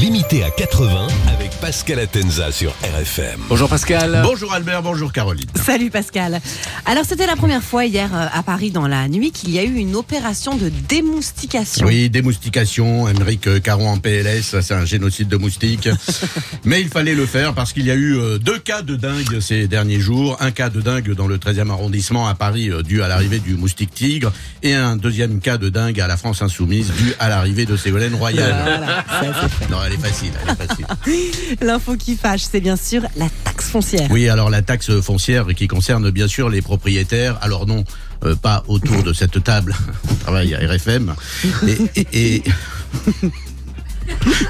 Limité à 80 avec Pascal Atenza sur RFM. Bonjour Pascal. Bonjour Albert, bonjour Caroline. Salut Pascal. Alors c'était la première fois hier euh, à Paris dans la nuit qu'il y a eu une opération de démoustication. Oui, démoustication, Émeric Caron en PLS, c'est un génocide de moustiques. Mais il fallait le faire parce qu'il y a eu euh, deux cas de dingue ces derniers jours. Un cas de dingue dans le 13e arrondissement à Paris euh, dû à l'arrivée du moustique tigre et un deuxième cas de dingue à la France insoumise dû à l'arrivée de Ségolène Royal. Voilà, ça, elle est facile. L'info qui fâche, c'est bien sûr la taxe foncière. Oui, alors la taxe foncière qui concerne bien sûr les propriétaires. Alors non, euh, pas autour de cette table. On travaille à RFM. Et, et- et-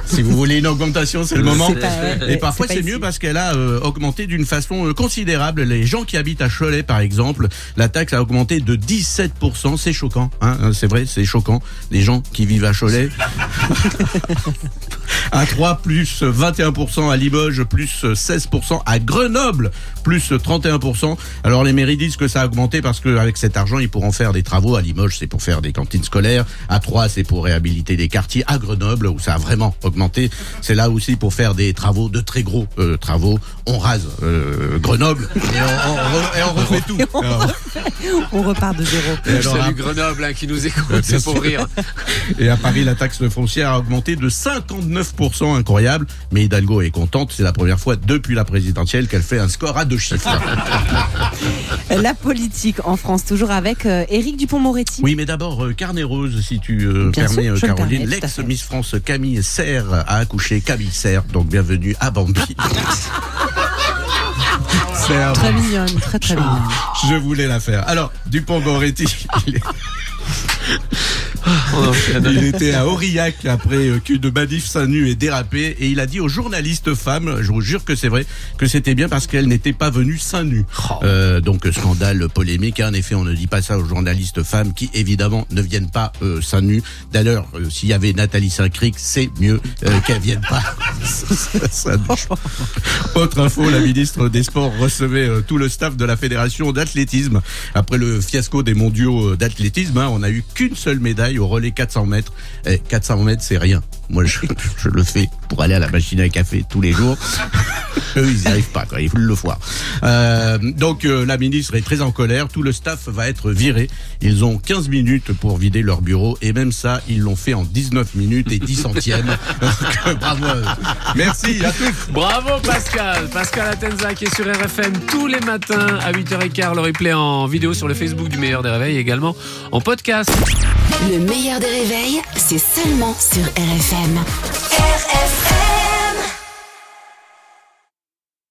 si vous voulez une augmentation, c'est le moment. Pas- Et parfois c'est mieux parce qu'elle a euh, augmenté d'une façon euh, considérable. Les gens qui habitent à Cholet, par exemple, la taxe a augmenté de 17%. C'est choquant, hein, c'est vrai, c'est choquant. Les gens qui vivent à Cholet. À 3 plus 21% à Limoges, plus 16% à Grenoble, plus 31%. Alors les mairies disent que ça a augmenté parce qu'avec cet argent, ils pourront faire des travaux. À Limoges, c'est pour faire des cantines scolaires. À Troyes, c'est pour réhabiliter des quartiers. À Grenoble, où ça a vraiment augmenté, c'est là aussi pour faire des travaux, de très gros euh, travaux. On rase euh, Grenoble et on, on re- et on refait tout. On repart de zéro. et alors, Salut Grenoble hein, qui nous écoute, Bien c'est pour rire. Et à Paris, la taxe foncière a augmenté de 59%, incroyable. Mais Hidalgo est contente, c'est la première fois depuis la présidentielle qu'elle fait un score à deux chiffres. La politique en France, toujours avec euh, Éric Dupont-Moretti. Oui, mais d'abord, euh, carnet rose, si tu euh, permets, sûr, Caroline. permets. L'ex-Miss France Camille Serre a accouché Camille Serre, donc bienvenue à Bambi. Serre. Très mignonne, très très mignonne. Je voulais la faire. Alors, Dupont-Moretti, il, est-. il était à Aurillac après euh, qu'une manif seins nus ait dérapé et il a dit aux journalistes femmes, je vous jure que c'est vrai, que c'était bien parce qu'elles n'étaient pas venues seins nus. Euh, donc scandale polémique. En effet, on ne dit pas ça aux journalistes femmes qui évidemment ne viennent pas euh, seins nus. D'ailleurs, euh, s'il y avait Nathalie Saint-Cric, c'est mieux euh, qu'elle vienne pas seins nus. Autre info, la ministre des Sports recevait euh, tout le staff de la fédération d'athlétisme. Après le fiasco des mondiaux euh, d'athlétisme, hein, on n'a eu qu'une seule médaille au relais 400 mètres. Et 400 mètres, c'est rien. Moi, je, je le fais pour aller à la machine à café tous les jours. Eux, ils n'y arrivent pas, quoi. Il faut le voir. Euh, donc, euh, la ministre est très en colère. Tout le staff va être viré. Ils ont 15 minutes pour vider leur bureau. Et même ça, ils l'ont fait en 19 minutes et 10 centièmes. Donc, euh, bravo. Merci à tous. Bravo Pascal. Pascal Atenza qui est sur RFM tous les matins à 8h15. Le replay en vidéo sur le Facebook du meilleur des réveils et également en podcast. Le meilleur des réveils, c'est seulement sur RFM. FM.